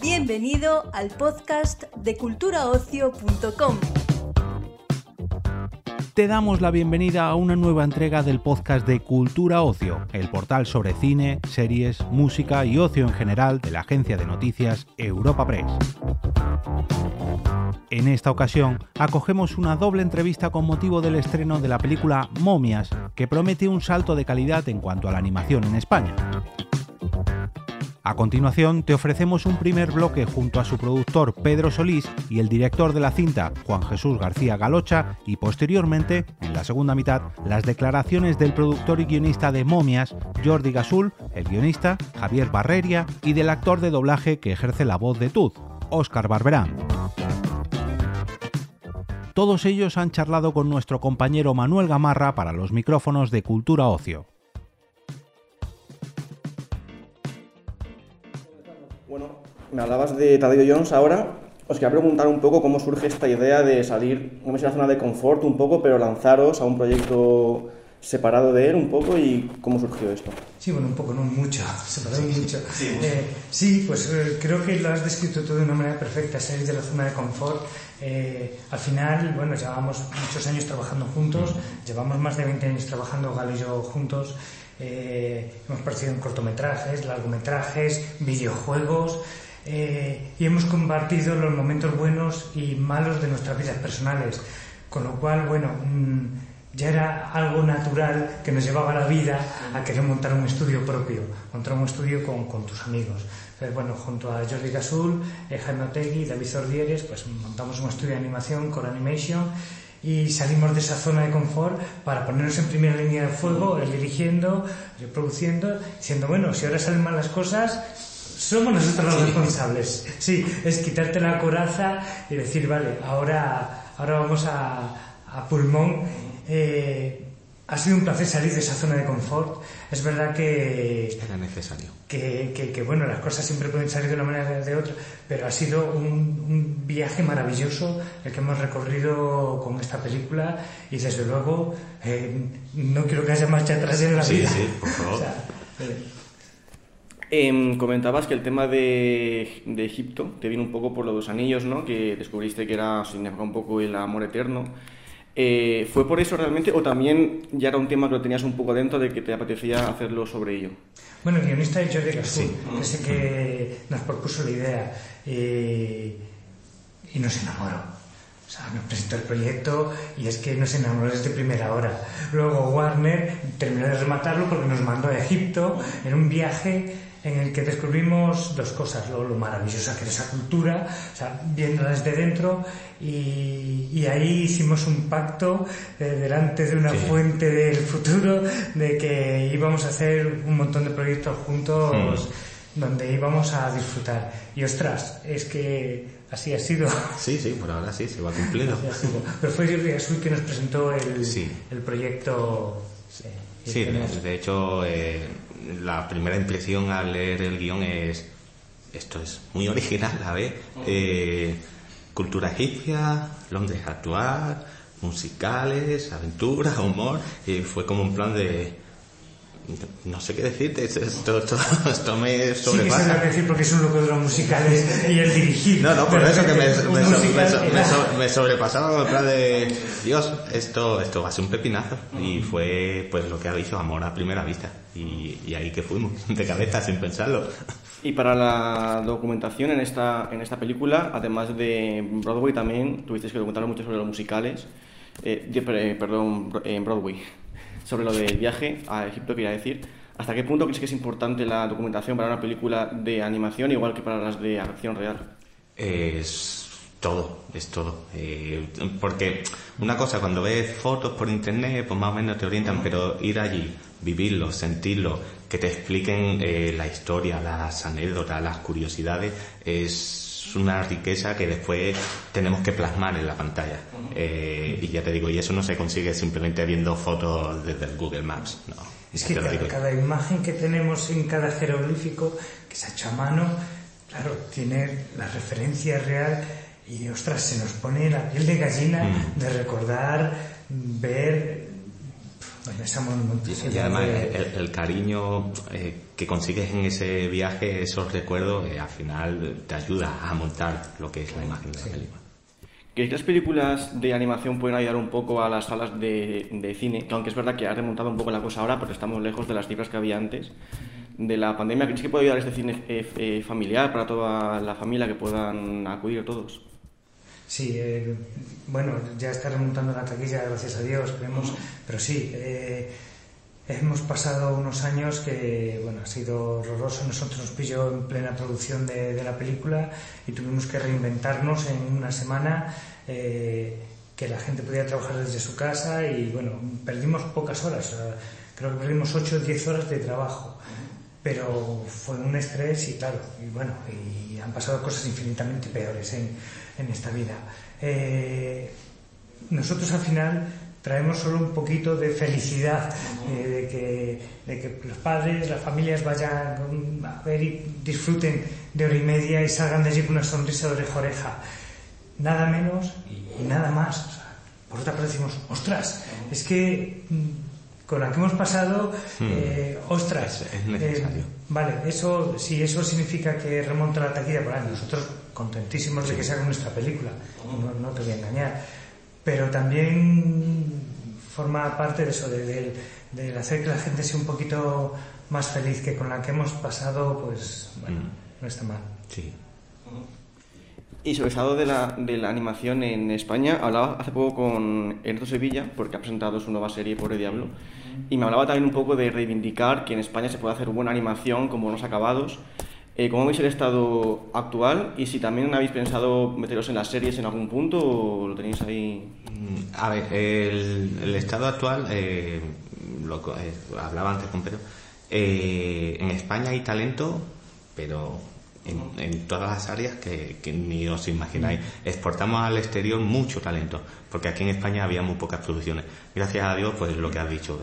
Bienvenido al podcast de culturaocio.com. Te damos la bienvenida a una nueva entrega del podcast de Cultura Ocio, el portal sobre cine, series, música y ocio en general de la agencia de noticias Europa Press. En esta ocasión, acogemos una doble entrevista con motivo del estreno de la película Momias, que promete un salto de calidad en cuanto a la animación en España. A continuación, te ofrecemos un primer bloque junto a su productor Pedro Solís y el director de la cinta, Juan Jesús García Galocha, y posteriormente, en la segunda mitad, las declaraciones del productor y guionista de Momias, Jordi Gasul, el guionista, Javier Barreria, y del actor de doblaje que ejerce la voz de Tuz, Óscar Barberán. Todos ellos han charlado con nuestro compañero Manuel Gamarra para los micrófonos de Cultura Ocio. Bueno, me hablabas de Tadeo Jones ahora. Os quería preguntar un poco cómo surge esta idea de salir, no me sé la zona de confort un poco, pero lanzaros a un proyecto separado de él un poco y cómo surgió esto. Sí, bueno, un poco, no mucho, separado mucho. Sí, eh, sí pues eh, creo que lo has descrito todo de una manera perfecta, salir de la zona de confort. Eh, al final, bueno, llevamos muchos años trabajando juntos, llevamos más de 20 años trabajando Galo y yo juntos. Eh, hemos participado en cortometrajes, largometrajes, videojuegos eh, y hemos compartido los momentos buenos y malos de nuestras vidas personales. Con lo cual, bueno, mm, ya era algo natural que nos llevaba la vida a querer montar un estudio propio, montar un estudio con, con tus amigos. Entonces, bueno, junto a Jordi Gasul, eh, Jaime Otegui David Ordieres, pues montamos un estudio de animación, Core Animation, y salimos de esa zona de confort para ponernos en primera línea de fuego, él dirigiendo, yo produciendo, diciendo, bueno, si ahora salen mal las cosas, somos nosotros los responsables. Sí, es quitarte la coraza y decir, vale, ahora, ahora vamos a, a pulmón. Eh, ha sido un placer salir de esa zona de confort. Es verdad que... Era necesario. Que, que, que, bueno, las cosas siempre pueden salir de una manera o de otra, pero ha sido un, un, viaje maravilloso el que hemos recorrido con esta película y desde luego eh, no quiero que haya marcha atrás en la sí, vida. Sí, por favor. O sea, eh, Eh, comentabas que el tema de, de, Egipto te vino un poco por los dos anillos, ¿no? Que descubriste que era significaba un poco el amor eterno. Eh, ¿Fue por eso realmente o también ya era un tema que lo tenías un poco dentro de que te apetecía hacerlo sobre ello? Bueno, el guionista es Jordi Sí. que es el que nos propuso la idea eh, y nos enamoró. O sea, nos presentó el proyecto y es que nos enamoró desde primera hora. Luego Warner terminó de rematarlo porque nos mandó a Egipto en un viaje en el que descubrimos dos cosas, lo, lo maravillosa que era esa cultura, o sea, viéndola desde dentro, y, y ahí hicimos un pacto eh, delante de una Sí. fuente del futuro de que íbamos a hacer un montón de proyectos juntos donde íbamos a disfrutar. Y ostras, es que así ha sido. Sí, sí, por ahora sí, se va cumpliendo. Pero fue Jordi Gasul que nos presentó el, Sí. el proyecto. Sí, de, hecho, eh, la primera impresión al leer el guion es, esto es muy original, a ver, eh, cultura egipcia, Londres actual, musicales, aventuras, humor, y fue como un plan de, no sé qué decirte, esto, esto, esto, me Sí sobrepasa. que decir porque es un loco de los musicales y el dirigir. No, no, por eso que me, me, so- musical me so- me era- so- me sobrepasaba en plan de Dios, esto, esto va a ser un pepinazo. Y fue pues lo que ha dicho, amor a primera vista. Y, y ahí que fuimos, de cabeza, sin pensarlo. Y para la documentación en esta, en esta película, además de Broadway, también tuvisteis que documentar mucho sobre los musicales, eh, per- perdón, en Broadway, sobre lo del viaje a Egipto, quería decir. ¿Hasta qué punto crees que es importante la documentación para una película de animación, igual que para las de acción real? Es todo, es todo. Eh, porque una cosa, cuando ves fotos por internet, pues más o menos te orientan, pero ir allí, vivirlo, sentirlo, que te expliquen eh, la historia, las anécdotas, las curiosidades, es una riqueza que después tenemos que plasmar en la pantalla. Eh, y ya te digo, y eso no se consigue simplemente viendo fotos desde el Google Maps. No, Es que cada, cada imagen que tenemos en cada jeroglífico que se ha hecho a mano, claro, tiene la referencia real y ostras, se nos pone la piel de gallina Mm. de recordar, ver y, además el, cariño eh, que consigues en ese viaje, esos recuerdos, eh, al final te ayuda a montar lo que es la imagen de la película. ¿Crees que las películas de animación pueden ayudar un poco a las salas de, de, cine? Que aunque es verdad que ha remontado un poco la cosa ahora, pero estamos lejos de las cifras que había antes de la pandemia. ¿Crees que puede ayudar este cine eh, familiar para toda la familia que puedan acudir todos? Sí, eh, bueno, ya está remontando la taquilla, gracias a Dios, pero sí, eh, hemos pasado unos años que, bueno, ha sido horroroso. Nosotros nos pilló en plena producción de, la película y tuvimos que reinventarnos en una semana. Eh, que la gente podía trabajar desde su casa y bueno, perdimos pocas horas, creo que perdimos 8 o 10 horas de trabajo, pero fue un estrés y claro, y bueno, y han pasado cosas infinitamente peores en, en esta vida. Eh, nosotros al final traemos solo un poquito de felicidad, eh, de, que, los padres, las familias vayan a ver y disfruten de hora y media y salgan de allí con una sonrisa de oreja a oreja. Nada menos y nada más. por otra parte decimos, ostras, es que mm, con la que hemos pasado, hmm. eh, ostras, es necesario. vale, eso, si eso significa que remonta la taquilla, bueno, nosotros contentísimos de que sea nuestra película, no, te voy a engañar. Pero también forma parte de eso, de, hacer que la gente sea un poquito más feliz que con la que hemos pasado, pues bueno, mm. no está mal. Sí. Y sobre el estado de la, de la animación en España, hablaba hace poco con Ernesto Sevilla, porque ha presentado su nueva serie Pobre Diablo, y me hablaba también un poco de reivindicar que en España se puede hacer buena animación con buenos acabados, eh, ¿Cómo veis el estado actual? Y si también habéis pensado meteros en las series en algún punto o lo tenéis ahí. Mm, a ver, el, estado actual, eh, lo, eh, hablaba antes con Pedro, en España hay talento, pero en, todas las áreas que, ni os imagináis. Exportamos al exterior mucho talento, porque aquí en España había muy pocas producciones. Gracias a Dios, pues lo que has dicho,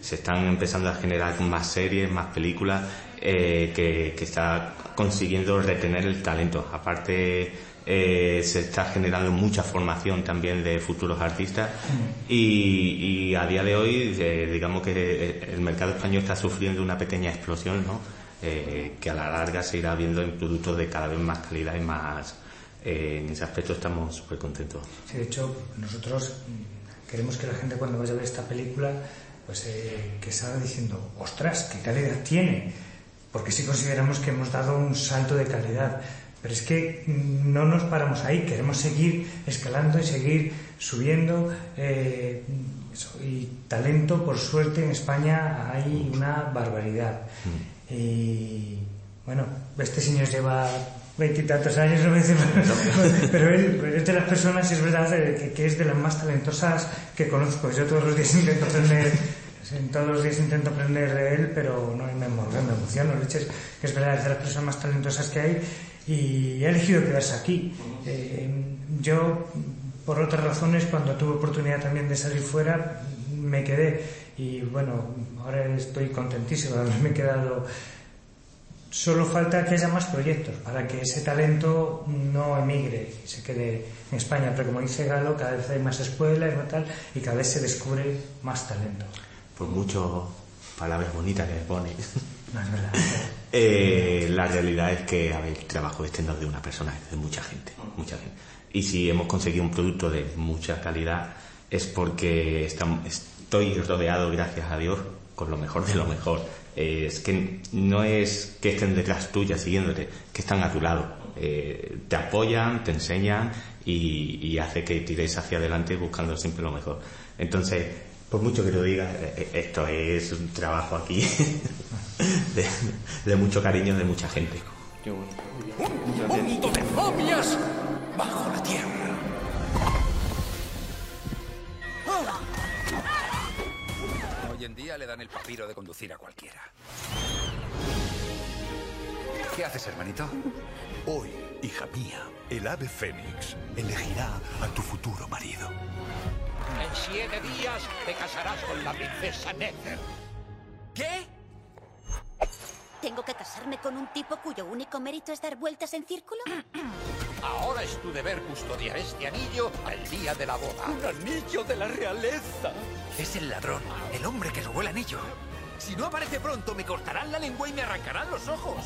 se están empezando a generar más series, más películas, eh, que, está consiguiendo retener el talento. Aparte, eh, se está generando mucha formación también de futuros artistas y, a día de hoy, eh, digamos que el mercado español está sufriendo una pequeña explosión, ¿no? Que a la larga se irá viendo en productos de cada vez más calidad y más. en ese aspecto estamos súper contentos. de hecho, nosotros queremos que la gente cuando vaya a ver esta película, pues que salga diciendo, ostras, qué calidad tiene porque sí consideramos que hemos dado un salto de calidad. Pero es que no nos paramos ahí, queremos seguir escalando y seguir subiendo. Eh, y talento, por suerte, en España hay una barbaridad. Mm. Y bueno, este señor lleva veintitantos años, no me dice, pero él es de las personas, es verdad, que, que, es de las más talentosas que conozco. Yo todos los días intento aprender en todos los días intento aprender de él, pero no me, me emociono. Leches, que es verdad, es de las personas más talentosas que hay y he elegido quedarse aquí. Eh, yo, por otras razones, cuando tuve oportunidad también de salir fuera, me quedé y bueno, ahora estoy contentísimo de haberme quedado. Solo falta que haya más proyectos para que ese talento no emigre y se quede en España. Pero como dice Galo, cada vez hay más escuelas y tal, y cada vez se descubre más talento por mucho palabras bonitas que me pone. Eh, la realidad es que a ver, el trabajo este no es de una persona, es de mucha gente, mucha gente. Y si hemos conseguido un producto de mucha calidad es porque estoy rodeado, gracias a Dios, con lo mejor de lo mejor. es que no es que estén detrás tuya siguiéndote, que están a tu lado. Eh, te apoyan, te enseñan y, y hace que tires hacia adelante buscando siempre lo mejor. Entonces, por mucho que lo diga, eh, eh, esto es un trabajo aquí de, mucho cariño de mucha gente. Qué bueno. ¡Un mundo de momias bajo la tierra! Le dan el papiro de conducir a cualquiera. ¿Qué haces, hermanito? Hoy, hija mía, el ave fénix elegirá a tu futuro marido. En siete días te casarás con la princesa Nether. ¿Qué? ¿Tengo que casarme con un tipo cuyo único mérito es dar vueltas en círculo? Ahora es tu deber custodiar este anillo al día de la boda. ¡Un anillo de la realeza! Es el ladrón, el hombre que robó el anillo. Si no aparece pronto, me cortarán la lengua y me arrancarán los ojos.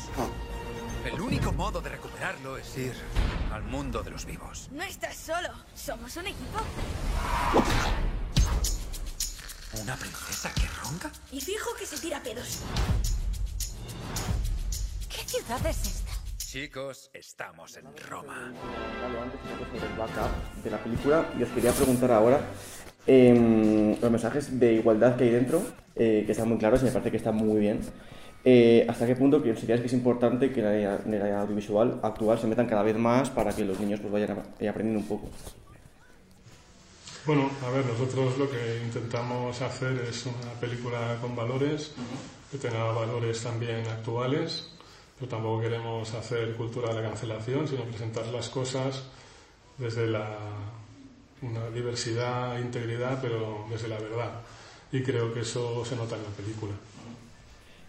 El único modo de recuperarlo es ir al mundo de los vivos. No estás solo. Somos un equipo. ¿Una princesa que ronca? Y fijo que se tira pedos. ¿Qué ciudad es esta? Chicos, estamos en Roma. El backup de la película y os quería preguntar ahora em, los mensajes de igualdad que hay dentro, eh, que están muy claros y me parece que están muy bien. Eh, ¿Hasta qué punto consideráis que es importante que en el audiovisual actual se metan cada vez más para que los niños pues, vayan a- aprendiendo un poco? Bueno, a ver, nosotros lo que intentamos hacer es una película con valores, que tenga valores también actuales, pero tampoco queremos hacer cultura de la cancelación, sino presentar las cosas desde la una diversidad, integridad, pero desde la verdad. Y creo que eso se nota en la película.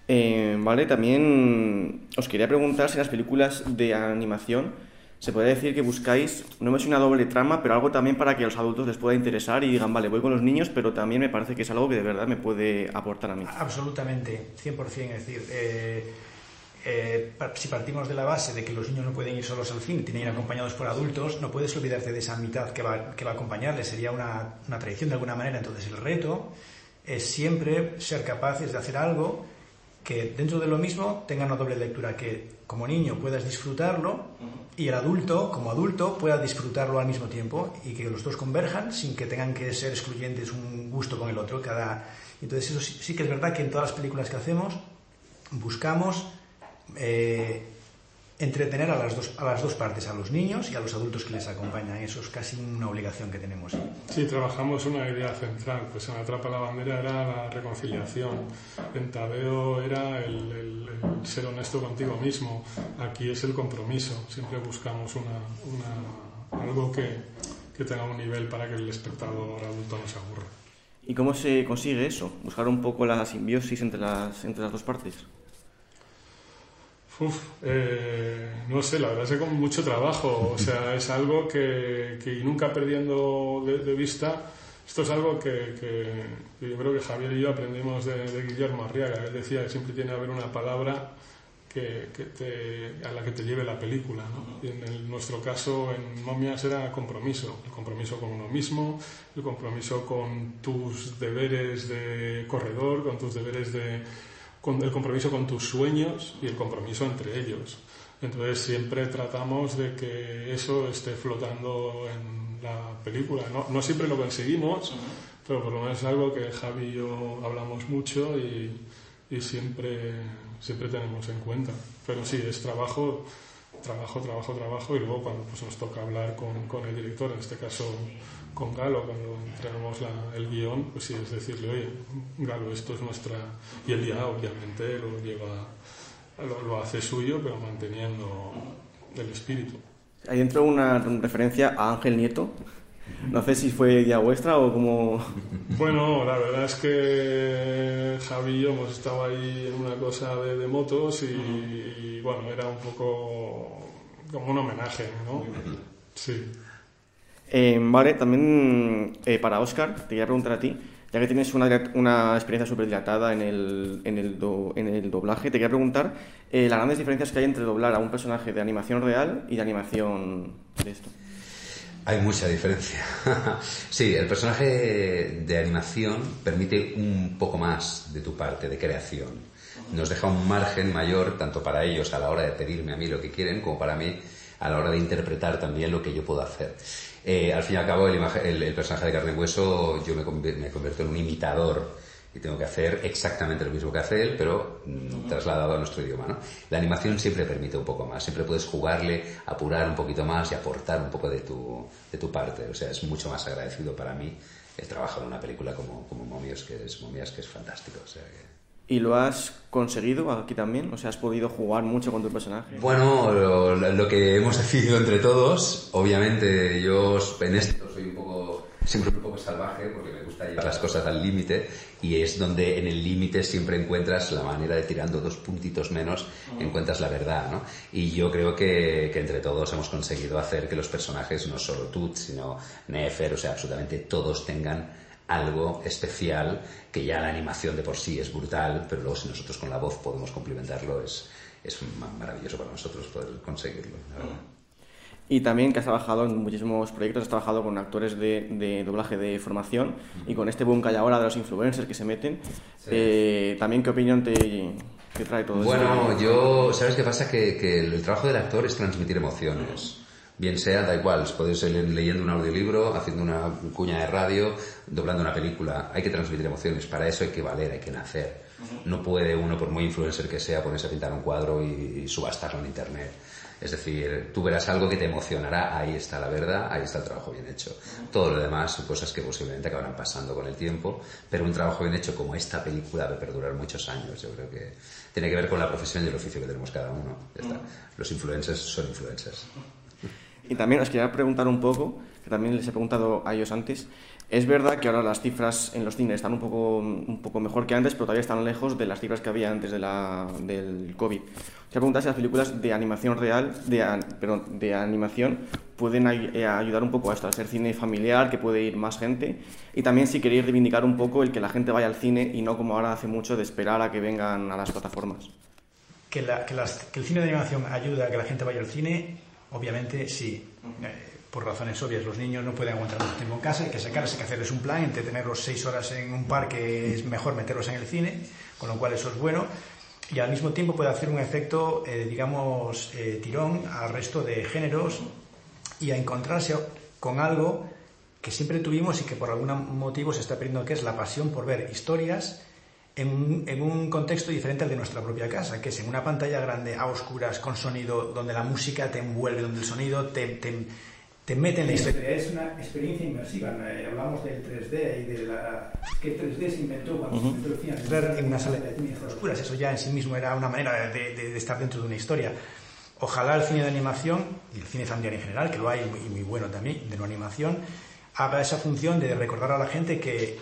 Eh, vale, también os quería preguntar si en las películas de animación se puede decir que buscáis, no es una doble trama, pero algo también para que a los adultos les pueda interesar y digan, vale, voy con los niños, pero también me parece que es algo que de verdad me puede aportar a mí. Absolutamente, 100%. Es decir, eh, eh, si partimos de la base de que los niños no pueden ir solos al cine, tienen que ir acompañados por adultos, no puedes olvidarte de esa mitad que va, que va a acompañarles. Sería una, una traición de alguna manera. Entonces, el reto es siempre ser capaces de hacer algo que dentro de lo mismo tenga una doble lectura, que como niño puedas disfrutarlo y el adulto, como adulto, pueda disfrutarlo al mismo tiempo y que los dos converjan sin que tengan que ser excluyentes un gusto con el otro. Cada... Entonces eso sí, sí que es verdad que en todas las películas que hacemos buscamos eh, entretener a las, dos, a las dos partes, a los niños y a los adultos que les acompañan. Eso es casi una obligación que tenemos. Sí, trabajamos una idea central, pues en Atrapa la Bandera era la reconciliación, en Tadeo era el, el- el ser honesto contigo mismo, aquí es el compromiso, siempre buscamos una, una- algo que, que tenga un nivel para que el espectador adulto no se aburra. ¿Y cómo se consigue eso? Buscar un poco la simbiosis entre las, entre las dos partes. Uf, eh, no sé, la verdad es que con mucho trabajo, o sea, es algo que, nunca perdiendo de, de vista, esto es algo que, que- que yo creo que Javier y yo aprendimos de, de Guillermo Arriaga, él decía que siempre tiene que haber una palabra que, que te- a la que te lleve la película, ¿no? Y en el- nuestro caso, en Momias, era compromiso, el compromiso con uno mismo, el compromiso con tus deberes de corredor, con tus deberes de con el compromiso con tus sueños y el compromiso entre ellos. Entonces siempre tratamos de que eso esté flotando en la película. No, no siempre lo conseguimos, pero por lo menos es algo que Javi y yo hablamos mucho y, y siempre, siempre tenemos en cuenta. Pero sí, es trabajo, trabajo, trabajo, trabajo y luego cuando pues, nos toca hablar con, con el director, en este caso con Galo, cuando entregamos la- el guion, pues sí, es decirle, oye, Galo, esto es nuestra... Y él ya obviamente lo lleva, lo, lo hace suyo, pero manteniendo el espíritu. Hay dentro una referencia a Ángel Nieto. No sé si fue idea vuestra o como... Bueno, la verdad es que Javi y yo hemos estado ahí en una cosa de, de motos y, y, bueno, era un poco como un homenaje, ¿no? Sí. Eh, vale, también eh, para Oscar, te quería preguntar a ti, ya que tienes una, una experiencia súper dilatada en el, en, el do- en el doblaje, te quería preguntar eh, las grandes diferencias que hay entre doblar a un personaje de animación real y de animación de esto. Hay mucha diferencia. sí, el personaje de animación permite un poco más de tu parte, de creación. Nos deja un margen mayor tanto para ellos a la hora de pedirme a mí lo que quieren como para mí a la hora de interpretar también lo que yo puedo hacer. Eh, al fin y al cabo, el, imagen- el- el personaje de carne y hueso yo me, conv- me convierto en un imitador y tengo que hacer exactamente lo mismo que hace él, pero mm, trasladado a nuestro idioma. ¿no? La animación siempre permite un poco más, siempre puedes jugarle, apurar un poquito más y aportar un poco de tu, de tu parte. O sea, es mucho más agradecido para mí el trabajo en una película como, como Momias, que es, Momias, que es fantástico. O sea, que- ¿Y lo has conseguido aquí también? O sea, ¿has podido jugar mucho con tu personaje? Bueno, lo, lo que hemos decidido entre todos, obviamente yo en esto soy un poco Siempre un poco salvaje porque me gusta llevar las cosas al límite y es donde en el límite siempre encuentras la manera de tirando dos puntitos menos encuentras la verdad, ¿no? Y yo creo que, que entre todos hemos conseguido hacer que los personajes, no solo Tut, sino Nefer, o sea, absolutamente todos tengan algo especial que ya la animación de por sí es brutal, pero luego si nosotros con la voz podemos complementarlo es, es maravilloso para nosotros poder conseguirlo. Y también que has trabajado en muchísimos proyectos, has trabajado con actores de, de doblaje de formación y con este boom que hay ahora de los influencers que se meten. Eh, también, ¿qué opinión te, te trae todo bueno, esto? Bueno, yo, ¿sabes qué pasa? Que, que el trabajo del actor es transmitir emociones bien sea, da igual, podéis ir leyendo un audiolibro, haciendo una cuña de radio, doblando una película, hay que transmitir emociones, para eso hay que valer, hay que nacer. No puede uno, por muy influencer que sea, ponerse a pintar un cuadro y, subastarlo en internet. Es decir, tú verás algo que te emocionará, ahí está la verdad, ahí está el trabajo bien hecho. Todo lo demás son cosas que posiblemente acabarán pasando con el tiempo, pero un trabajo bien hecho como esta película debe perdurar muchos años. Yo creo que tiene que ver con la profesión y el oficio que tenemos cada uno. Los influencers son influencers. Y también os quería preguntar un poco, que también les he preguntado a ellos antes, es verdad que ahora las cifras en los cines están un poco, un poco mejor que antes, pero todavía están lejos de las cifras que había antes de la, del COVID. Quería preguntar si las películas de animación real, de, perdón, de animación, pueden eh, ayudar un poco a esto, a ser cine familiar, que puede ir más gente, y también si queréis reivindicar un poco el que la gente vaya al cine y no como ahora hace mucho de esperar a que vengan a las plataformas. Que, la, que, las, que el cine de animación ayuda a que la gente vaya al cine, obviamente sí. Eh, por razones obvias, los niños no pueden aguantar mucho tiempo en casa, hay que sacarles, hay que hacerles un plan, entre tenerlos seis horas en un parque es mejor meterlos en el cine, con lo cual eso es bueno, y al mismo tiempo puede hacer un efecto, eh, digamos, eh, tirón al resto de géneros y a encontrarse con algo que siempre tuvimos y que por algún motivo se está perdiendo, que es la pasión por ver historias en un, en un, contexto diferente al de nuestra propia casa, que es en una pantalla grande, a oscuras, con sonido, donde la música te envuelve, donde el sonido te, te te mete en la historia. Es una experiencia inmersiva. Eh, hablamos del 3D y de la que 3D se inventó cuando se inventó el cine. Entrar en una sala de oscuras, eso ya en sí mismo era una manera de, de, estar dentro de una historia. Ojalá el cine de animación y el cine familiar en general, que lo hay y muy bueno también, de no animación, haga esa función de recordar a la gente que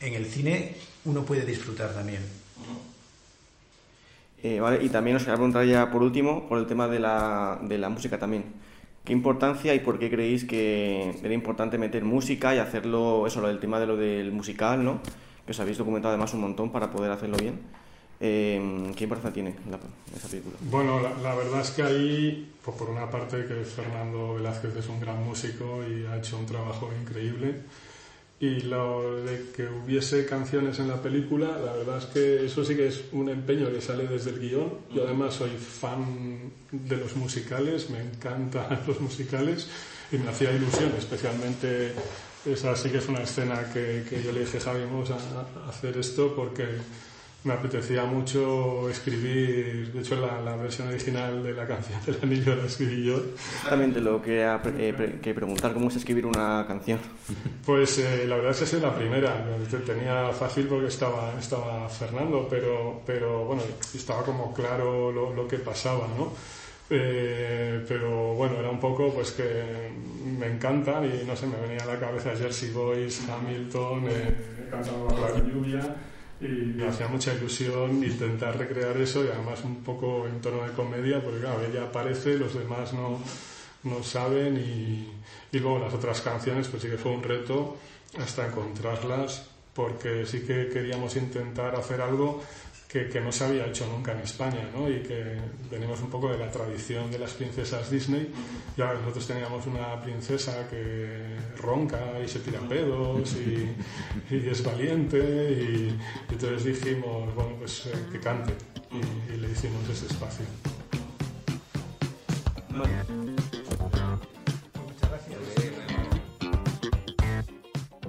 en el cine uno puede disfrutar también. Eh, vale, y también os quería preguntar ya por último por el tema de la, de la música también. ¿Qué importancia y por qué creéis que era importante meter música y hacerlo, eso, lo del tema de lo del musical, ¿no? Que os habéis documentado además un montón para poder hacerlo bien. Eh, ¿Qué importancia tiene la, esa película? Bueno, la, verdad es que ahí, pues por una parte que Fernando Velázquez es un gran músico y ha hecho un trabajo increíble y lo de que hubiese canciones en la película, la verdad es que eso sí que es un empeño que sale desde el guion. Yo además soy fan de los musicales, me encantan los musicales y me hacía ilusión, especialmente esa sí que es una escena que, que yo le dije, Javi, vamos a hacer esto porque me apetecía mucho escribir, de hecho la, la, versión original de la canción del anillo la escribí yo. Exactamente lo que, eh, que preguntar, ¿cómo es escribir una canción? Pues eh, la verdad es que es la primera, tenía fácil porque estaba, estaba Fernando, pero, pero bueno, estaba como claro lo, lo que pasaba, ¿no? Eh, pero bueno, era un poco pues que me encantan y no sé, me venía a la cabeza Jersey Boys, Hamilton, eh, cantando la lluvia y me hacía mucha ilusión intentar recrear eso y además un poco en tono de comedia porque claro, ella aparece, los demás no, no saben y, y luego las otras canciones pues sí que fue un reto hasta encontrarlas porque sí que queríamos intentar hacer algo que, no se había hecho nunca en España, ¿no? Y que venimos un poco de la tradición de las princesas Disney. Y ahora nosotros teníamos una princesa que ronca y se tira pedos y, es valiente y, entonces dijimos, bueno, pues eh, que cante y, le hicimos ese espacio.